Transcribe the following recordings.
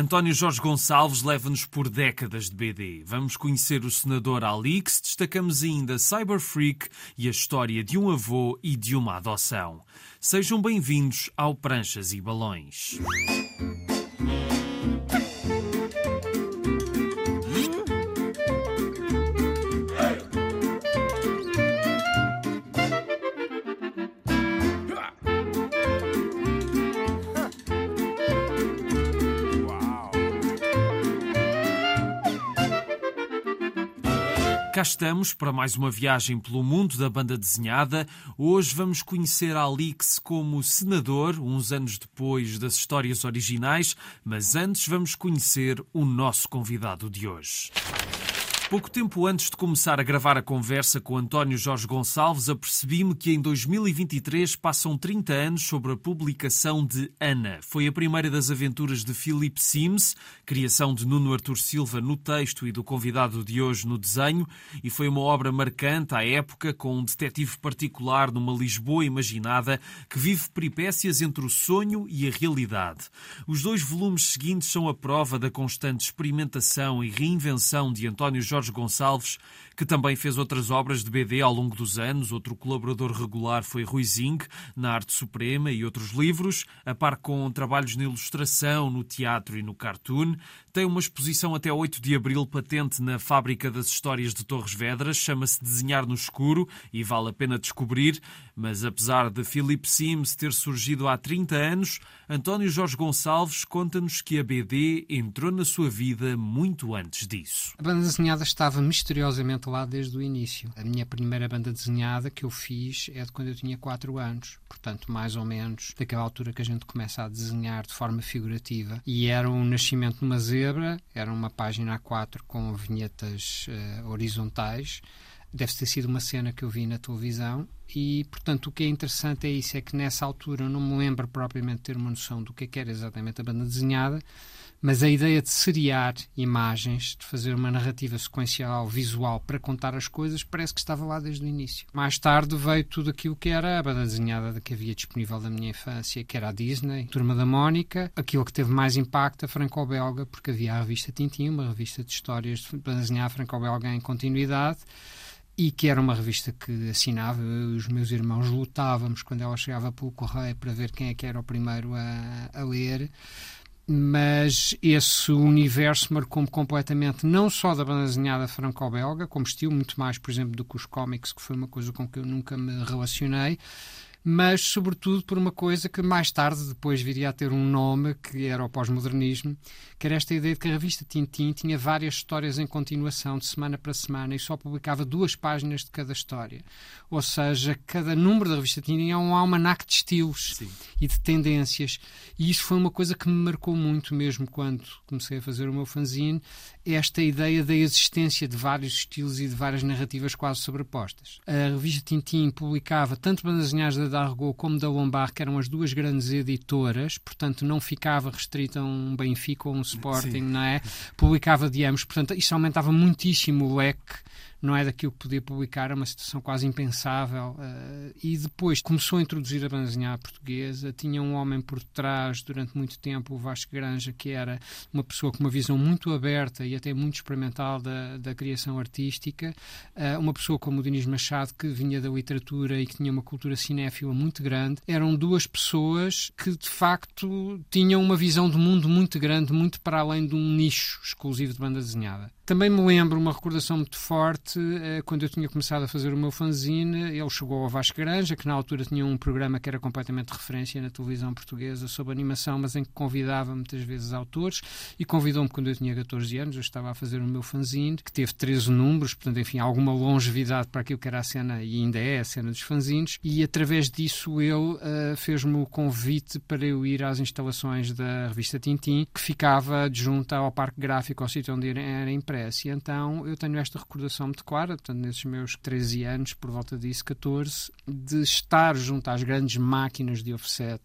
António Jorge Gonçalves leva-nos por décadas de BD. Vamos conhecer o senador Alix, destacamos ainda Cyber Freak e a história de um avô e de uma adoção. Sejam bem-vindos ao Pranchas e Balões. Cá estamos para mais uma viagem pelo mundo da banda desenhada. Hoje vamos conhecer Alix como senador, uns anos depois das histórias originais, mas antes vamos conhecer o nosso convidado de hoje. Pouco tempo antes de começar a gravar a conversa com António Jorge Gonçalves, apercebi-me que em 2023 passam 30 anos sobre a publicação de Ana. Foi a primeira das aventuras de Philip Sims, criação de Nuno Artur Silva no texto e do convidado de hoje no desenho, e foi uma obra marcante à época, com um detetive particular numa Lisboa imaginada que vive peripécias entre o sonho e a realidade. Os dois volumes seguintes são a prova da constante experimentação e reinvenção de António Jorge Jorge Gonçalves, que também fez outras obras de BD ao longo dos anos. Outro colaborador regular foi Rui Zing, na Arte Suprema e outros livros, a par com trabalhos na ilustração, no teatro e no cartoon. Tem uma exposição até 8 de abril patente na Fábrica das Histórias de Torres Vedras, chama-se Desenhar no Escuro e vale a pena descobrir. Mas apesar de Philip Sims ter surgido há 30 anos, António Jorge Gonçalves conta-nos que a BD entrou na sua vida muito antes disso. A banda desenhada estava misteriosamente lá desde o início. A minha primeira banda desenhada que eu fiz é de quando eu tinha 4 anos, portanto, mais ou menos daquela altura que a gente começa a desenhar de forma figurativa. E era um nascimento numa zebra, era uma página A4 com vinhetas uh, horizontais. Deve ter sido uma cena que eu vi na televisão e, portanto, o que é interessante é isso, é que nessa altura eu não me lembro propriamente de ter uma noção do que, é era exatamente a banda desenhada, mas a ideia de seriar imagens, de fazer uma narrativa sequencial, visual, para contar as coisas, parece que estava lá desde o início. Mais tarde veio tudo aquilo que era a banda desenhada que havia disponível da minha infância, que era a Disney, Turma da Mónica, aquilo que teve mais impacto, a franco-belga, porque havia a revista Tintin, uma revista de histórias de banda desenhada franco-belga em continuidade, e que era uma revista que assinava, eu e os meus irmãos lutávamos quando ela chegava pelo correio para ver quem é que era o primeiro a, a ler mas esse universo marcou-me completamente, não só da banda desenhada franco-belga, como estilo, muito mais, por exemplo, do que os cómics, que foi uma coisa com que eu nunca me relacionei, mas sobretudo por uma coisa que mais tarde depois viria a ter um nome, que era o pós-modernismo, que era esta ideia de que a revista Tintin tinha várias histórias em continuação, de semana para semana, e só publicava duas páginas de cada história. Ou seja, cada número da revista Tintin é um almanac de estilos Sim. e de tendências. E isso foi uma coisa que me marcou muito mesmo quando comecei a fazer o meu fanzine, esta ideia da existência de vários estilos e de várias narrativas quase sobrepostas. A revista Tintin publicava tanto bandas da Dargaud como da Lombard, que eram as duas grandes editoras, portanto não ficava restrito a um Benfica ou um Sporting, Sim. não é? Publicava de ambos, portanto isso aumentava muitíssimo o leque não é daquilo que podia publicar, é uma situação quase impensável. Uh, e depois começou a introduzir a bandezinha portuguesa, tinha um homem por trás durante muito tempo, o Vasco Granja, que era uma pessoa com uma visão muito aberta e até muito experimental da, da criação artística, uh, uma pessoa como o Dinis Machado, que vinha da literatura e que tinha uma cultura cinéfila muito grande. Eram duas pessoas que, de facto, tinham uma visão do mundo muito grande, muito para além de um nicho exclusivo de banda desenhada. Também me lembro uma recordação muito forte eh, quando eu tinha começado a fazer o meu fanzine. Ele chegou ao Vasco Granja, que na altura tinha um programa que era completamente referência na televisão portuguesa sobre animação, mas em que convidava muitas vezes autores. E convidou-me quando eu tinha 14 anos. Eu estava a fazer o meu fanzine, que teve 13 números, portanto, enfim, alguma longevidade para aquilo que era a cena e ainda é a cena dos fanzines. E através disso ele uh, fez-me o convite para eu ir às instalações da revista Tintim, que ficava adjunta ao Parque Gráfico, ao sítio onde era impresso E então eu tenho esta recordação muito clara, portanto, nesses meus 13 anos, por volta disso, 14, de estar junto às grandes máquinas de offset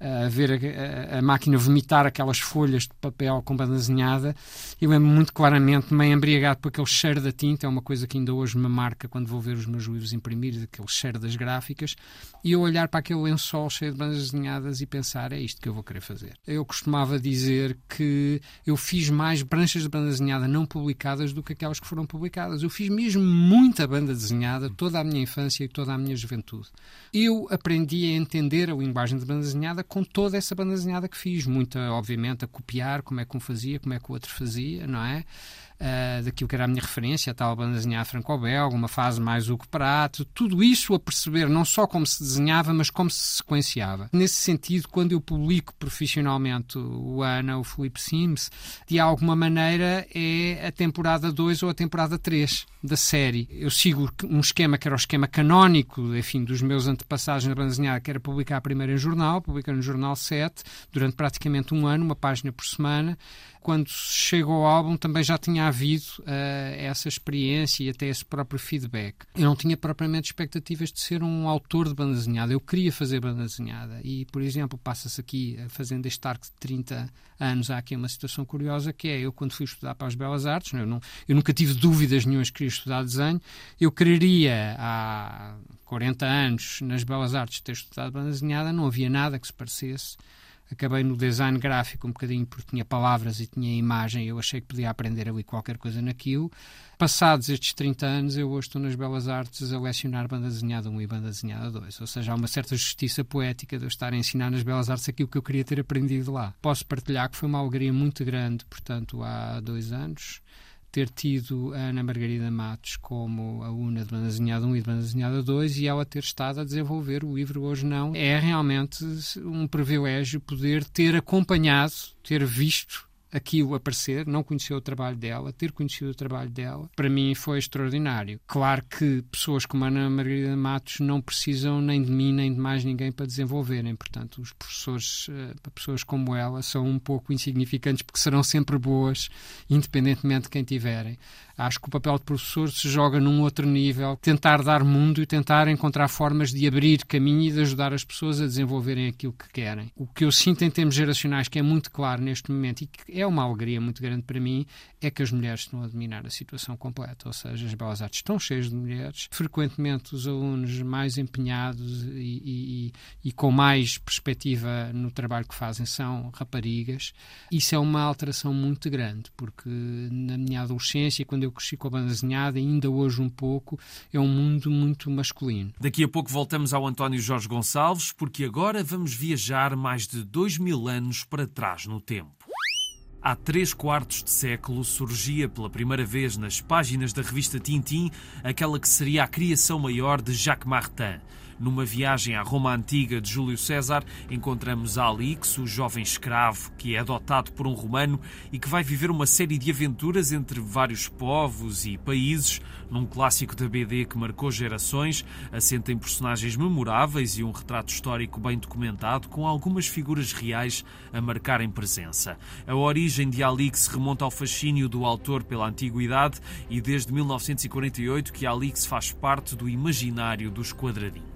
a ver a, a, máquina vomitar aquelas folhas de papel com banda desenhada. Eu lembro muito claramente, meio embriagado por aquele cheiro da tinta, é uma coisa que ainda hoje me marca quando vou ver os meus livros imprimir, aquele cheiro das gráficas, e eu olhar para aquele lençol cheio de bandas desenhadas e pensar, é isto que eu vou querer fazer. Eu costumava dizer que eu fiz mais pranchas de banda desenhada não publicadas do que aquelas que foram publicadas. Eu fiz mesmo muita banda desenhada toda a minha infância e toda a minha juventude. Eu aprendi a entender a linguagem de banda desenhada com toda essa banda desenhada que fiz. Muita, obviamente, a copiar como é que um fazia, como é que o outro fazia, não é? Uh, daquilo que era a minha referência, a tal banda desenhada franco-belga, uma fase mais Hugo Prato, tudo isso a perceber não só como se desenhava, mas como se sequenciava. Nesse sentido, quando eu publico profissionalmente o Ana, o Felipe Sims, de alguma maneira é a temporada 2 ou a temporada 3 da série. Eu sigo um esquema que era o esquema canónico, enfim, dos meus antepassados na banda desenhada, que era publicar primeiro em jornal, publicar no Jornal 7, durante praticamente um ano, uma página por semana. Quando chegou ao álbum também já tinha havido uh, essa experiência e até esse próprio feedback. Eu não tinha propriamente expectativas de ser um autor de banda desenhada, eu queria fazer banda desenhada. E, por exemplo, passa-se aqui, fazendo este arco de 30 anos, há aqui uma situação curiosa que é, eu quando fui estudar para as Belas Artes, eu, não, eu nunca tive dúvidas nenhumas que queria estudar desenho, eu quereria há 40 anos nas Belas Artes ter estudado banda desenhada, não havia nada que se parecesse acabei no design gráfico um bocadinho porque tinha palavras e tinha imagem eu achei que podia aprender ali qualquer coisa naquilo. Passados estes 30 anos, eu hoje estou nas Belas Artes a lecionar banda desenhada 1 e banda desenhada 2. Ou seja, há uma certa justiça poética de eu estar a ensinar nas Belas Artes aquilo que eu queria ter aprendido lá. Posso partilhar que foi uma alegria muito grande, portanto, há dois anos ter tido a Ana Margarida Matos como aluna de banda desenhada 1 e de banda desenhada 2 e ela ter estado a desenvolver o livro Hoje Não. É realmente um privilégio poder ter acompanhado, ter visto aquilo aparecer, não conhecer o trabalho dela, ter conhecido o trabalho dela, para mim foi extraordinário. Claro que pessoas como a Ana Margarida Matos não precisam nem de mim nem de mais ninguém para desenvolverem. Portanto, os professores, eh, pessoas como ela, são um pouco insignificantes porque serão sempre boas, independentemente de quem tiverem. Acho que o papel de professor se joga num outro nível, tentar dar mundo e tentar encontrar formas de abrir caminho e de ajudar as pessoas a desenvolverem aquilo que querem. O que eu sinto em termos geracionais, que é muito claro neste momento e que é uma alegria muito grande para mim, é que as mulheres estão a dominar a situação completa. Ou seja, as belas artes estão cheias de mulheres, frequentemente os alunos mais empenhados e, e, e com mais perspectiva no trabalho que fazem são raparigas. Isso é uma alteração muito grande, porque na minha adolescência, quando eu eu cresci com a banda desenhada, ainda hoje um pouco, é um mundo muito masculino. Daqui a pouco voltamos ao António Jorge Gonçalves, porque agora vamos viajar mais de dois mil anos para trás no tempo. Há três quartos de século surgia pela primeira vez nas páginas da revista Tintin aquela que seria a criação maior de Jacques Martin. Numa viagem à Roma antiga de Júlio César, encontramos Alix, o jovem escravo que é adotado por um romano e que vai viver uma série de aventuras entre vários povos e países, num clássico da BD que marcou gerações, assenta em personagens memoráveis e um retrato histórico bem documentado, com algumas figuras reais a marcarem presença. A origem de Alix remonta ao fascínio do autor pela antiguidade e desde 1948 que Alix faz parte do imaginário dos quadradinhos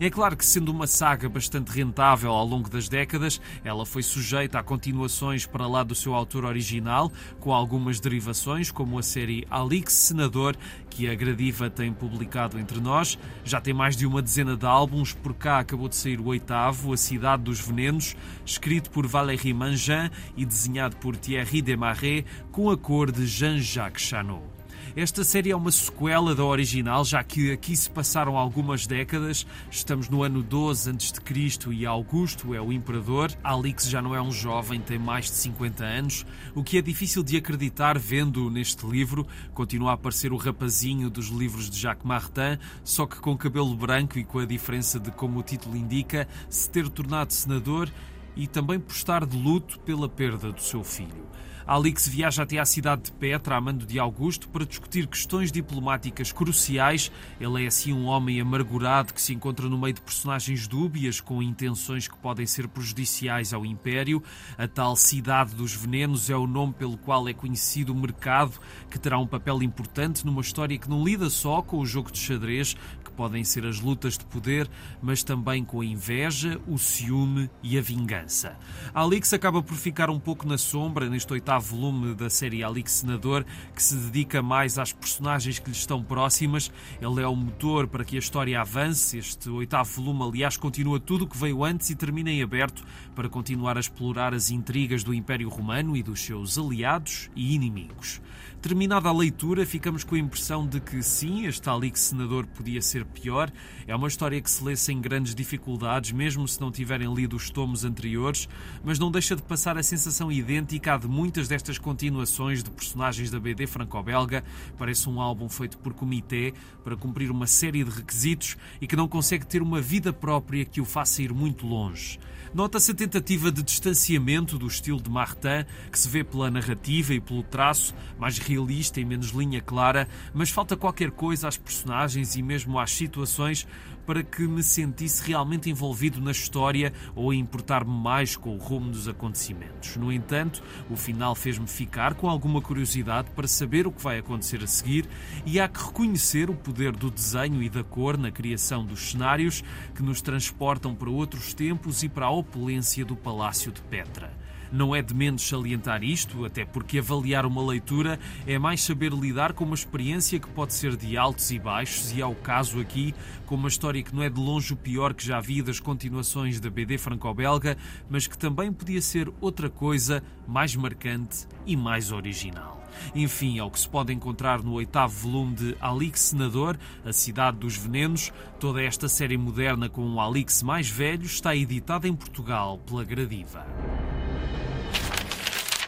É claro que, sendo uma saga bastante rentável ao longo das décadas, ela foi sujeita a continuações para lá do seu autor original, com algumas derivações, como a série Alix Senador, que a Gradiva tem publicado entre nós. Já tem mais de uma dezena de álbuns, por cá acabou de sair o oitavo, A Cidade dos Venenos, escrito por Valérie Mangin e desenhado por Thierry Desmarais, com a cor de Jean-Jacques Chanot. Esta série é uma sequela da original, já que aqui se passaram algumas décadas. Estamos no ano 12 a.C. e Augusto é o imperador. Alix já não é um jovem, tem mais de 50 anos, o que é difícil de acreditar vendo neste livro. Continua a aparecer o rapazinho dos livros de Jacques Martin, só que com cabelo branco e com a diferença de, como o título indica, se ter tornado senador e também por estar de luto pela perda do seu filho. Alix viaja até à cidade de Petra, a mando de Augusto, para discutir questões diplomáticas cruciais. Ele é assim um homem amargurado que se encontra no meio de personagens dúbias com intenções que podem ser prejudiciais ao Império. A tal cidade dos venenos é o nome pelo qual é conhecido o mercado, que terá um papel importante numa história que não lida só com o jogo de xadrez, podem ser as lutas de poder, mas também com a inveja, o ciúme e a vingança. Alix acaba por ficar um pouco na sombra neste oitavo volume da série Alix Senador, que se dedica mais às personagens que lhe estão próximas. Ele é o motor para que a história avance. Este oitavo volume, aliás, continua tudo o que veio antes e termina em aberto para continuar a explorar as intrigas do Império Romano e dos seus aliados e inimigos. Terminada a leitura, ficamos com a impressão de que sim, este Alix Senador podia ser pior. É uma história que se lê sem grandes dificuldades, mesmo se não tiverem lido os tomos anteriores, mas não deixa de passar a sensação idêntica à de muitas destas continuações de personagens da BD franco-belga. Parece um álbum feito por comitê para cumprir uma série de requisitos e que não consegue ter uma vida própria que o faça ir muito longe. Nota-se a tentativa de distanciamento do estilo de Martin, que se vê pela narrativa e pelo traço, mais realista e menos linha clara, mas falta qualquer coisa às personagens e mesmo às situações para que me sentisse realmente envolvido na história ou a importar-me mais com o rumo dos acontecimentos. No entanto, o final fez-me ficar com alguma curiosidade para saber o que vai acontecer a seguir e há que reconhecer o poder do desenho e da cor na criação dos cenários que nos transportam para outros tempos e para a opulência do Palácio de Petra. Não é de menos salientar isto, até porque avaliar uma leitura é mais saber lidar com uma experiência que pode ser de altos e baixos, e é o caso aqui, com uma história que não é de longe o pior que já vi das continuações da BD franco-belga, mas que também podia ser outra coisa mais marcante e mais original. Enfim, é o que se pode encontrar no oitavo volume de Alix Senador, A Cidade dos Venenos. Toda esta série moderna com o Alix mais velho está editada em Portugal pela Gradiva.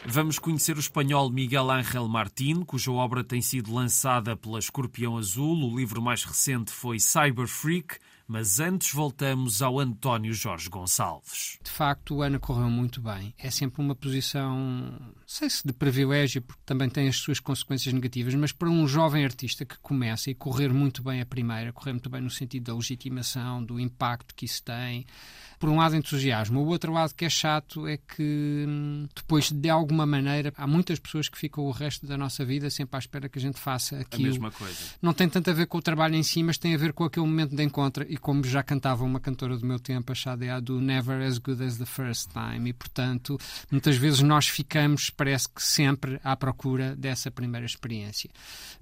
Vamos conhecer o espanhol Miguel Ángel Martín, cuja obra tem sido lançada pela Escorpião Azul. O livro mais recente foi Cyber Freak, mas antes voltamos ao António Jorge Gonçalves. De facto, o ano correu muito bem. É sempre uma posição, não sei se de privilégio, porque também tem as suas consequências negativas, mas para um jovem artista que começa e correr muito bem a primeira, correr muito bem no sentido da legitimação, do impacto que isso tem, por um lado entusiasmo, o outro lado que é chato é que hum, depois de alguma maneira há muitas pessoas que ficam o resto da nossa vida sempre à espera que a gente faça aquilo. A mesma coisa. Não tem tanto a ver com o trabalho em si, mas tem a ver com aquele momento de encontro e como já cantava uma cantora do meu tempo, a Xadea do Never as good as the first time e portanto muitas vezes nós ficamos parece que sempre à procura dessa primeira experiência.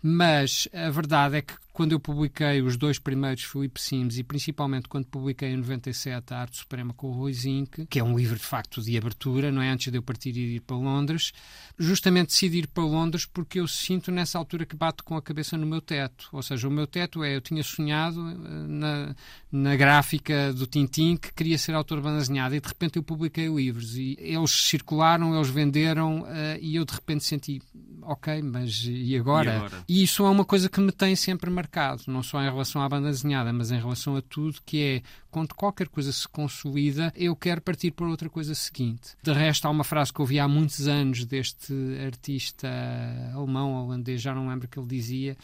Mas a verdade é que quando eu publiquei os dois primeiros Filipe Sims e principalmente quando publiquei em 97 a Arte Suprema com o Rui Zinck, que é um livro de facto de abertura, não é? Antes de eu partir e ir para Londres, justamente decidi ir para Londres porque eu sinto nessa altura que bato com a cabeça no meu teto. Ou seja, o meu teto é, eu tinha sonhado eh, na, na gráfica do Tintim que queria ser autor desenhada e de repente eu publiquei livros e eles circularam, eles venderam uh, e eu de repente senti, ok, mas e agora? E, agora? e isso é uma coisa que me tem sempre marcado mercado, não só em relação à banda desenhada, mas em relação a tudo, que é quando qualquer coisa se consolida, eu quero partir para outra coisa seguinte. De resto, há uma frase que ouvi há muitos anos deste artista alemão, holandês, já não lembro o que ele dizia.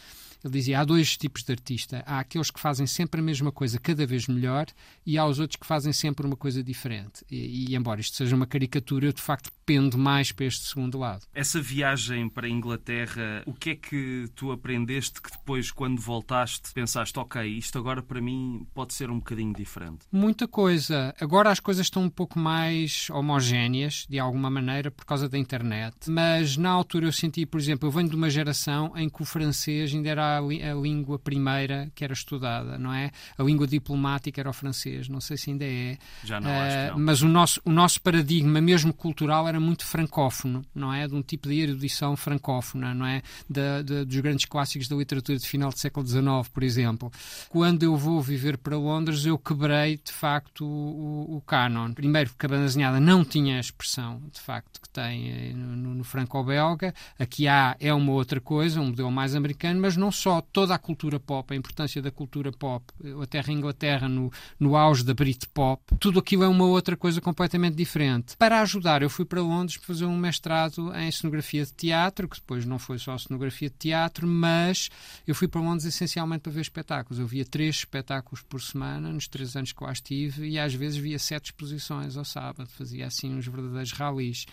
Ele dizia: há dois tipos de artista. Há aqueles que fazem sempre a mesma coisa, cada vez melhor, e há os outros que fazem sempre uma coisa diferente. E, e embora isto seja uma caricatura, eu de facto pendo mais para este segundo lado. Essa viagem para a Inglaterra, o que é que tu aprendeste que depois, quando voltaste, pensaste, ok, isto agora para mim pode ser um bocadinho diferente? Muita coisa. Agora as coisas estão um pouco mais homogéneas, de alguma maneira, por causa da internet. Mas na altura eu senti, por exemplo, eu venho de uma geração em que o francês ainda era a, a língua primeira que era estudada, não é? A língua diplomática era o francês, não sei se ainda é. Já não, uh, acho que não. Mas o nosso, o nosso paradigma, mesmo cultural, era muito francófono, não é? De um tipo de erudição francófona, não é? Dos grandes clássicos da literatura de final do século XIX, por exemplo. Quando eu vou viver para Londres, eu quebrei, de facto, o, o canon. Primeiro, porque a banda desenhada não tinha a expressão, de facto, que tem eh, no, no franco-belga. Aqui há, é uma outra coisa, um modelo mais americano, mas não só. Toda a cultura pop, a importância da cultura pop, a terra Inglaterra no, no auge da Britpop, tudo aquilo é uma outra coisa completamente diferente. Para ajudar, eu fui para Londres para fazer um mestrado em cenografia de teatro, que depois não foi só cenografia de teatro, mas eu fui para Londres essencialmente para ver espetáculos. Eu via três espetáculos por semana nos três anos que lá estive e às vezes via sete exposições ao sábado, fazia assim uns verdadeiros ralis.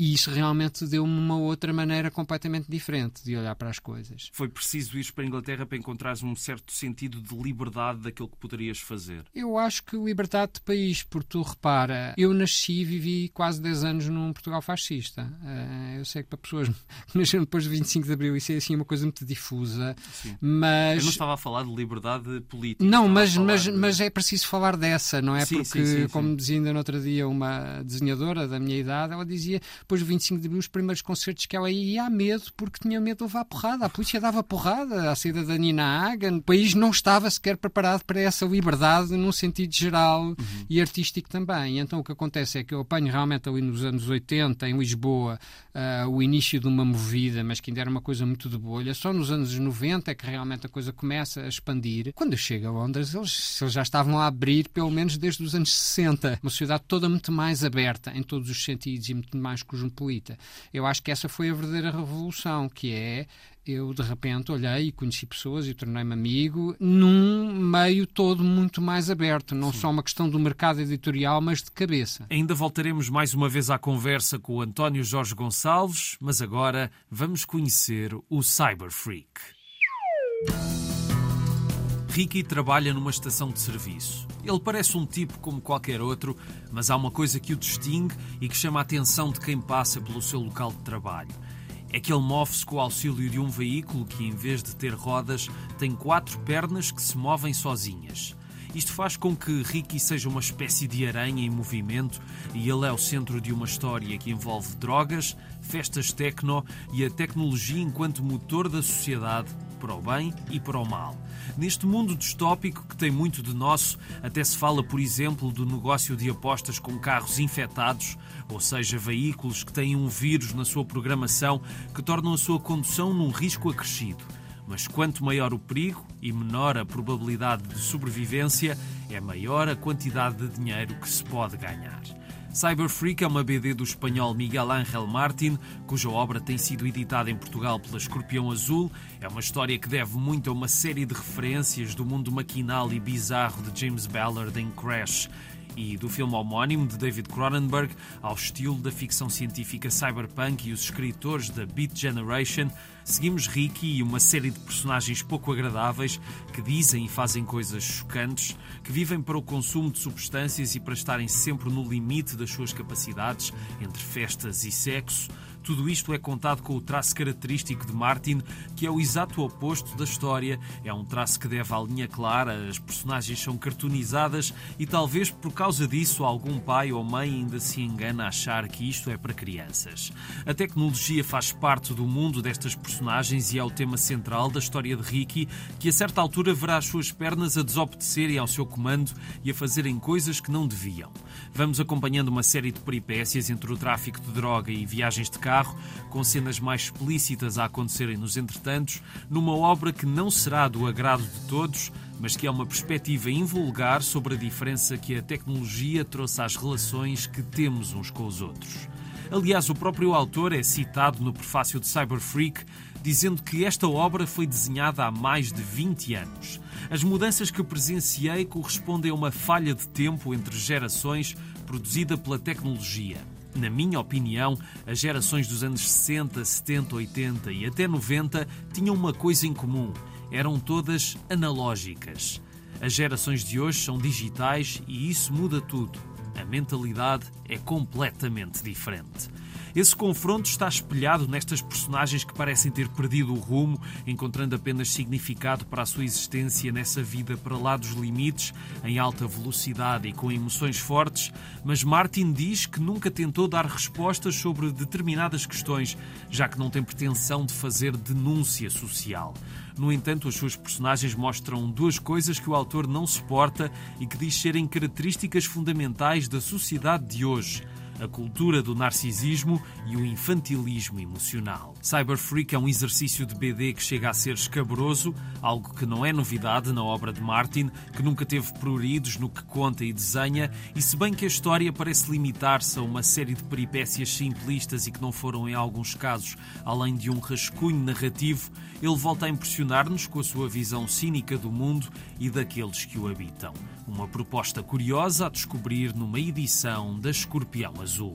E isso realmente deu-me uma outra maneira completamente diferente de olhar para as coisas. Foi preciso ir para a Inglaterra para encontrares um certo sentido de liberdade daquilo que poderias fazer? Eu acho que liberdade de país, porque tu repara, eu nasci e vivi quase 10 anos num Portugal fascista. Eh, eu sei que para pessoas que nasceram depois de 25 de Abril isso é assim uma coisa muito difusa, Sim. mas... Eu não estava a falar de liberdade política. Não, mas, mas, de... mas é preciso falar dessa, não é? Sim, porque, sim, como dizia ainda no outro dia uma desenhadora da minha idade, ela dizia, depois de 25 de Abril, os primeiros concertos que ela ia, ia medo, porque tinha medo de levar porrada. A polícia dava porrada, a saída da Nina Hagen. O país não estava sequer preparado para essa liberdade num sentido geral uhum. e artístico também. Então o que acontece é que eu apanho realmente ali nos anos 80, em Lisboa, uh, o início de uma movida, mas que ainda era uma coisa muito de bolha. Só nos anos 90 é que realmente a coisa começa a expandir. Quando eu chego a Londres, eles, eles já estavam a abrir, pelo menos desde os anos 60. Uma sociedade toda muito mais aberta em todos os sentidos e muito mais cosmopolita. Eu acho que essa foi a verdadeira revolução, que é eu de repente olhei e conheci pessoas e tornei-me amigo num meio todo muito mais aberto, não Sim. só uma questão do mercado editorial, mas de cabeça. Ainda voltaremos mais uma vez à conversa com o António Jorge Gonçalves, mas agora vamos conhecer o Cyber Freak. Ricky trabalha numa estação de serviço. Ele parece um tipo como qualquer outro, mas há uma coisa que o distingue e que chama a atenção de quem passa pelo seu local de trabalho é que ele move-se com o auxílio de um veículo que, em vez de ter rodas, tem quatro pernas que se movem sozinhas. Isto faz com que Ricky seja uma espécie de aranha em movimento e ele é o centro de uma história que envolve drogas, festas techno e a tecnologia enquanto motor da sociedade, para o bem e para o mal. Neste mundo distópico que tem muito de nosso, até se fala, por exemplo, do negócio de apostas com carros infectados, ou seja, veículos que têm um vírus na sua programação que tornam a sua condução num risco acrescido. Mas quanto maior o perigo e menor a probabilidade de sobrevivência, é maior a quantidade de dinheiro que se pode ganhar. Cyber Freak é uma BD do espanhol Miguel Ángel Martin, cuja obra tem sido editada em Portugal pela Escorpião Azul. É uma história que deve muito a uma série de referências do mundo maquinal e bizarro de James Ballard em Crash e do filme homónimo de David Cronenberg ao estilo da ficção científica cyberpunk e os escritores da Beat Generation, seguimos Ricky e uma série de personagens pouco agradáveis que dizem e fazem coisas chocantes, que vivem para o consumo de substâncias e para estarem sempre no limite das suas capacidades, entre festas e sexo. Tudo isto é contado com o traço característico de Martin, que é o exato oposto da história. É um traço que deve à linha clara, as personagens são cartoonizadas e talvez por causa disso algum pai ou mãe ainda se engana a achar que isto é para crianças. A tecnologia faz parte do mundo destas personagens e é o tema central da história de Ricky, que a certa altura verá as suas pernas a desobedecerem ao seu comando e a fazerem coisas que não deviam. Vamos acompanhando uma série de peripécias entre o tráfico de droga e viagens de carro carro, com cenas mais explícitas a acontecerem nos entretantos, numa obra que não será do agrado de todos, mas que é uma perspectiva invulgar sobre a diferença que a tecnologia trouxe às relações que temos uns com os outros. Aliás, o próprio autor é citado no prefácio de Cyber Freak, dizendo que esta obra foi desenhada há mais de 20 anos. As mudanças que presenciei correspondem a uma falha de tempo entre gerações produzida pela tecnologia. Na minha opinião, as gerações dos anos 60, 70, 80 e até 90 tinham uma coisa em comum: eram todas analógicas. As gerações de hoje são digitais e isso muda tudo. A mentalidade é completamente diferente. Esse confronto está espelhado nestas personagens que parecem ter perdido o rumo, encontrando apenas significado para a sua existência nessa vida para lá dos limites, em alta velocidade e com emoções fortes. Mas Martin diz que nunca tentou dar respostas sobre determinadas questões, já que não tem pretensão de fazer denúncia social. No entanto, as suas personagens mostram duas coisas que o autor não suporta e que diz serem características fundamentais da sociedade de hoje a cultura do narcisismo e o infantilismo emocional. Cyber Freak é um exercício de BD que chega a ser escabroso, algo que não é novidade na obra de Martin, que nunca teve pruridos no que conta e desenha, e se bem que a história parece limitar-se a uma série de peripécias simplistas e que não foram, em alguns casos, além de um rascunho narrativo, ele volta a impressionar-nos com a sua visão cínica do mundo e daqueles que o habitam. Uma proposta curiosa a descobrir numa edição da Escorpião Azul.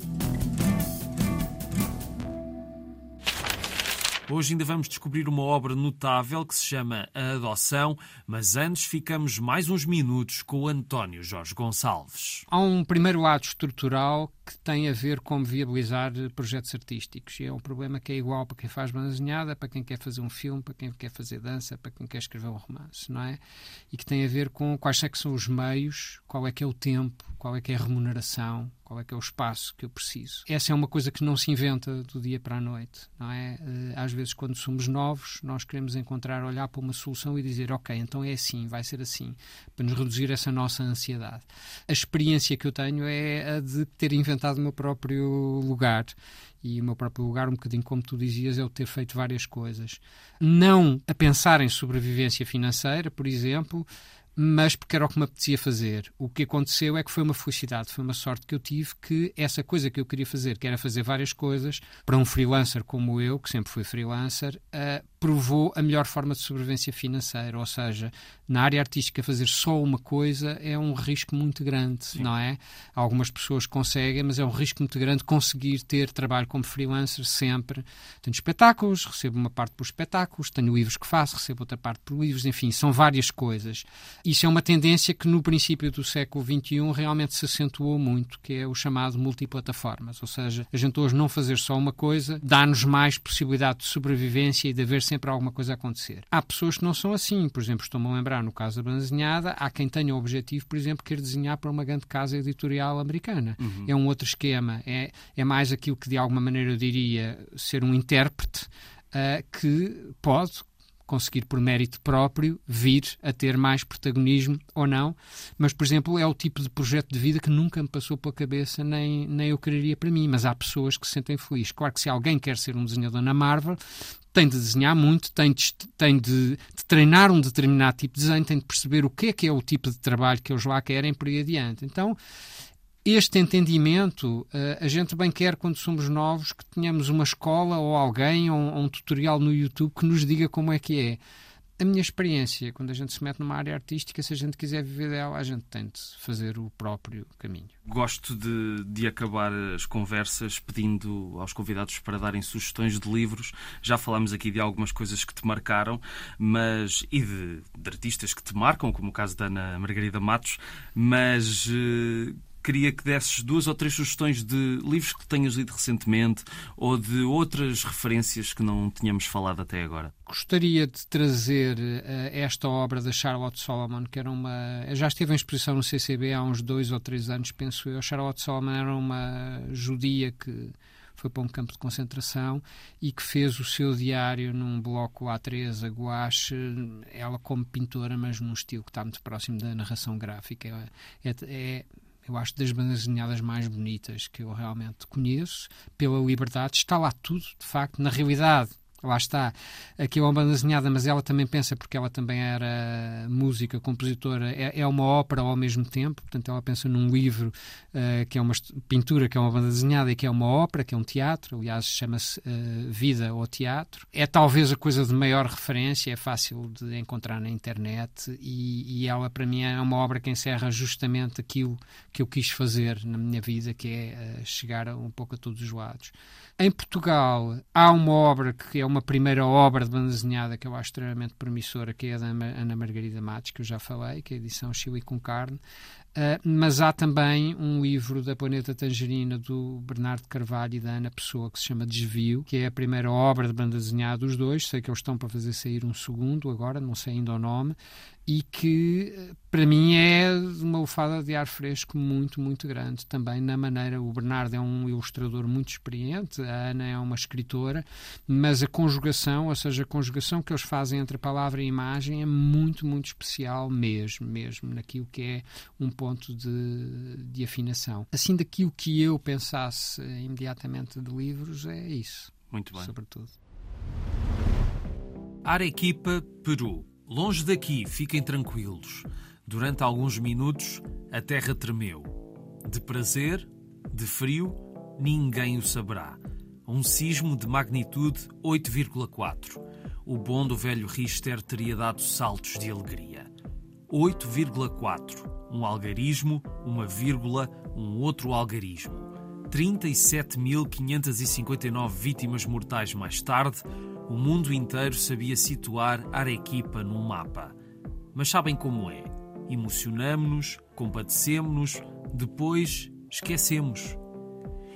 Hoje ainda vamos descobrir uma obra notável que se chama A Adoção, mas antes ficamos mais uns minutos com o António Jorge Gonçalves. Há um primeiro lado estrutural que tem a ver com viabilizar projetos artísticos. E é um problema que é igual para quem faz banda desenhada, para quem quer fazer um filme, para quem quer fazer dança, para quem quer escrever um romance, não é? E que tem a ver com quais é que são os meios, qual é que é o tempo, qual é que é a remuneração, qual é que é o espaço que eu preciso. Essa é uma coisa que não se inventa do dia para a noite, não é? Eh, às vezes, quando somos novos, nós queremos encontrar, olhar para uma solução e dizer, ok, então é assim, vai ser assim, para nos reduzir essa nossa ansiedade. A experiência que eu tenho é a de ter inventado o meu próprio lugar e o meu próprio lugar, um bocadinho como tu dizias, é o ter feito várias coisas. Não a pensar em sobrevivência financeira, por exemplo, mas porque era o que me apetecia fazer. O que aconteceu é que foi uma felicidade, foi uma sorte que eu tive que essa coisa que eu queria fazer, que era fazer várias coisas, para um freelancer como eu, que sempre fui freelancer, uh, provou a melhor forma de sobrevivência financeira. Ou seja, na área artística, fazer só uma coisa é um risco muito grande, Sim. não é? Algumas pessoas conseguem, mas é um risco muito grande conseguir ter trabalho como freelancer sempre. Tenho espetáculos, recebo uma parte por espetáculos, tenho livros que faço, recebo outra parte por livros, enfim, são várias coisas. Isso é uma tendência que no princípio do século XXI realmente se acentuou muito, que é o chamado multiplataformas. Ou seja, a gente hoje não fazer só uma coisa dá-nos mais possibilidade de sobrevivência e de haver sempre sempre alguma coisa a acontecer. Há pessoas que não são assim. Por exemplo, estou-me a lembrar, no caso da banda desenhada, há quem tenha o objetivo, por exemplo, querer desenhar para uma grande casa editorial americana. Uhum. É um outro esquema. É, é mais aquilo que, de alguma maneira, eu diria ser um intérprete uh, que pode conseguir por mérito próprio vir a ter mais protagonismo ou não, mas por exemplo é o tipo de projeto de vida que nunca me passou pela cabeça nem, nem eu quereria para mim, mas há pessoas que se sentem felizes. Claro que se alguém quer ser um desenhador na Marvel, tem de desenhar muito, tem de, tem de, de, treinar um determinado tipo de desenho, tem de perceber o que é que é o tipo de trabalho que eles lá querem por aí adiante. Então, este entendimento uh, a gente bem quer quando somos novos que tenhamos uma escola ou alguém ou, ou um tutorial no YouTube que nos diga como é que é a minha experiência, quando a gente se mete numa área artística, se a gente quiser viver dela, a gente tem de fazer o próprio caminho. Gosto de, de acabar as conversas pedindo aos convidados para darem sugestões de livros. Já falámos aqui de algumas coisas que te marcaram, mas e de, de artistas que te marcam, como o caso da Ana Margarida Matos, mas uh, queria que desses duas ou três sugestões de livros que tenhas lido recentemente ou de outras referências que não tínhamos falado até agora. Gostaria de trazer uh, esta obra da Charlotte Solomon, que era uma. Já esteve em exposição no CCB há uns dois ou três anos, penso eu. Charlotte Solomon era uma judia que foi para um campo de concentração e que fez o seu diário num bloco A3 a gouache, ela como pintora, mas num estilo que está muito próximo da narração gráfica. É, é, eu acho das bandas desenhadas mais bonitas que eu realmente conheço, pela liberdade. Está lá tudo, de facto, na realidade lá está. Aqui é uma banda desenhada, mas ela também pensa, porque ela também era música, compositora, é, é uma ópera ao mesmo tempo, portanto ela pensa num livro uh, que é uma pintura, que é uma banda desenhada e que é uma ópera, que é um teatro, aliás chama-se uh, Vida ou Teatro. É talvez a coisa de maior referência, é fácil de encontrar na internet e, e ela para mim é uma obra que encerra justamente aquilo que eu quis fazer na minha vida, que é uh, chegar um pouco a todos os lados. Em Portugal há uma obra que é uma primeira obra de banda desenhada que eu acho extremamente promissora, que é a da Ana Margarida Matos, que eu já falei, que é a edição Chile com Carne. Uh, mas há também um livro da Planeta Tangerina do Bernardo Carvalho e da Ana Pessoa que se chama Desvio, que é a primeira obra de banda desenhada dos dois. Sei que eles estão para fazer sair um segundo agora, não sei ainda o nome, e que para mim é uma lufada de ar fresco muito, muito grande também na maneira. O Bernardo é um ilustrador muito experiente, a Ana é uma escritora, mas a conjugação, ou seja, a conjugação que eles fazem entre a palavra e a imagem é muito, muito especial mesmo, mesmo, naquilo que é um ponto de, de afinação. Assim, daquilo que eu pensasse imediatamente de livros, é isso. Muito bem. Sobretudo. Arequipa, Peru Longe daqui, fiquem tranquilos. Durante alguns minutos, a terra tremeu. De prazer, de frio, ninguém o saberá. Um sismo de magnitude 8,4. O bom do velho Richter teria dado saltos de alegria. 8,4. Um algarismo, uma vírgula, um outro algarismo. 37.559 vítimas mortais mais tarde, o mundo inteiro sabia situar Arequipa no mapa. Mas sabem como é? Emocionamos-nos, compadecemos-nos, depois esquecemos.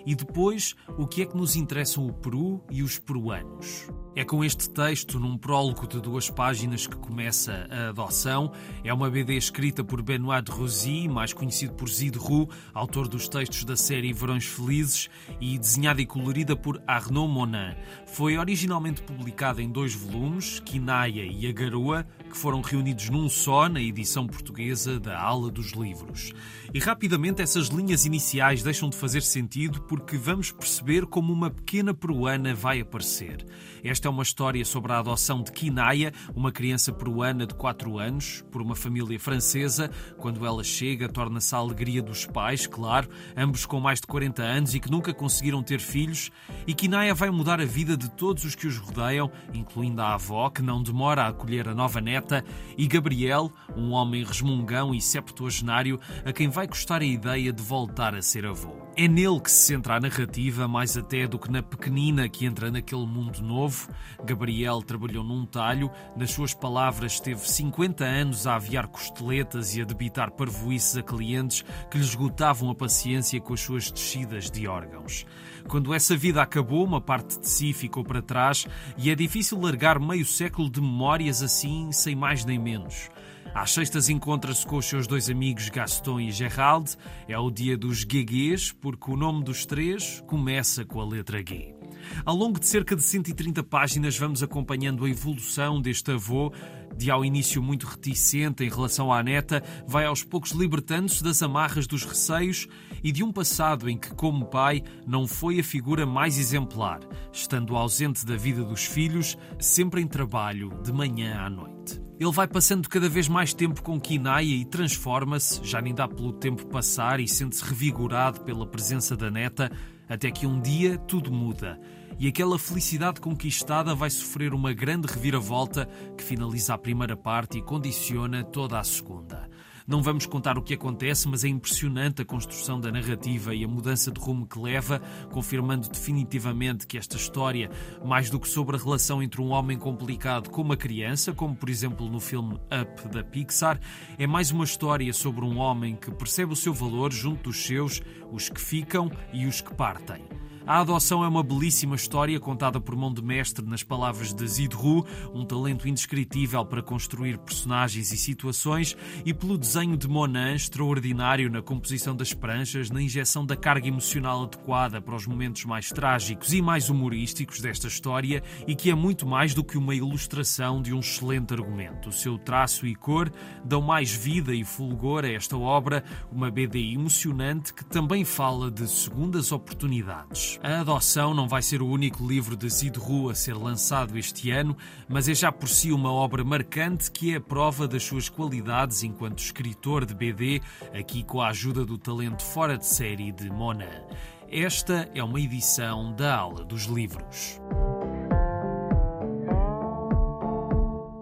E depois, o que é que nos interessam o Peru e os peruanos? É com este texto, num prólogo de duas páginas, que começa a adoção. É uma BD escrita por Benoit de Rosy, mais conhecido por Zid Roux, autor dos textos da série Verões Felizes, e desenhada e colorida por Arnaud Monin. Foi originalmente publicada em dois volumes, Quinaia e A Garoa, que foram reunidos num só na edição portuguesa da Ala dos Livros. E rapidamente essas linhas iniciais deixam de fazer sentido porque vamos perceber como uma pequena peruana vai aparecer. Esta é uma história sobre a adoção de Kinaya, uma criança peruana de 4 anos, por uma família francesa. Quando ela chega, torna-se a alegria dos pais, claro, ambos com mais de 40 anos e que nunca conseguiram ter filhos. E Kinaya vai mudar a vida de todos os que os rodeiam, incluindo a avó, que não demora a acolher a nova neta, e Gabriel, um homem resmungão e septuagenário, a quem vai custar a ideia de voltar a ser avô. É nele que se centra a narrativa, mais até do que na pequenina que entra naquele mundo novo. Gabriel trabalhou num talho, nas suas palavras, esteve 50 anos a aviar costeletas e a debitar parvoices a clientes que lhe esgotavam a paciência com as suas descidas de órgãos. Quando essa vida acabou, uma parte de si ficou para trás e é difícil largar meio século de memórias assim, sem mais nem menos. Às sextas encontra-se com os seus dois amigos Gaston e Gerald. É o dia dos Gueguês, porque o nome dos três começa com a letra G. Ao longo de cerca de 130 páginas, vamos acompanhando a evolução deste avô, de ao início muito reticente em relação à neta, vai aos poucos libertando-se das amarras dos receios e de um passado em que, como pai, não foi a figura mais exemplar, estando ausente da vida dos filhos, sempre em trabalho, de manhã à noite. Ele vai passando cada vez mais tempo com Kinaya e transforma-se, já nem dá pelo tempo passar e sente-se revigorado pela presença da neta, até que um dia tudo muda e aquela felicidade conquistada vai sofrer uma grande reviravolta que finaliza a primeira parte e condiciona toda a segunda. Não vamos contar o que acontece, mas é impressionante a construção da narrativa e a mudança de rumo que leva, confirmando definitivamente que esta história, mais do que sobre a relação entre um homem complicado com uma criança, como por exemplo no filme Up da Pixar, é mais uma história sobre um homem que percebe o seu valor junto dos seus, os que ficam e os que partem. A adoção é uma belíssima história contada por mão de mestre nas palavras de Zidru, um talento indescritível para construir personagens e situações, e pelo desenho de Monan, extraordinário na composição das pranchas, na injeção da carga emocional adequada para os momentos mais trágicos e mais humorísticos desta história, e que é muito mais do que uma ilustração de um excelente argumento. O seu traço e cor dão mais vida e fulgor a esta obra, uma BD emocionante que também fala de segundas oportunidades. A Adoção não vai ser o único livro de Zidru a ser lançado este ano, mas é já por si uma obra marcante que é a prova das suas qualidades enquanto escritor de BD, aqui com a ajuda do talento fora de série de Mona. Esta é uma edição da Aula dos Livros.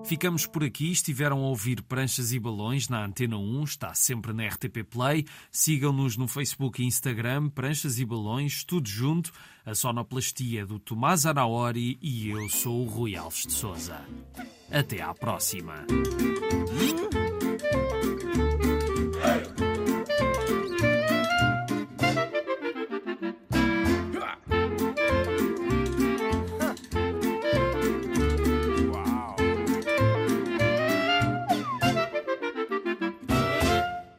Ficamos por aqui. Estiveram a ouvir Pranchas e Balões na Antena 1, está sempre na RTP Play. Sigam-nos no Facebook e Instagram, Pranchas e Balões, tudo junto. A sonoplastia do Tomás Anaori e eu sou o Rui Alves de Souza. Até à próxima.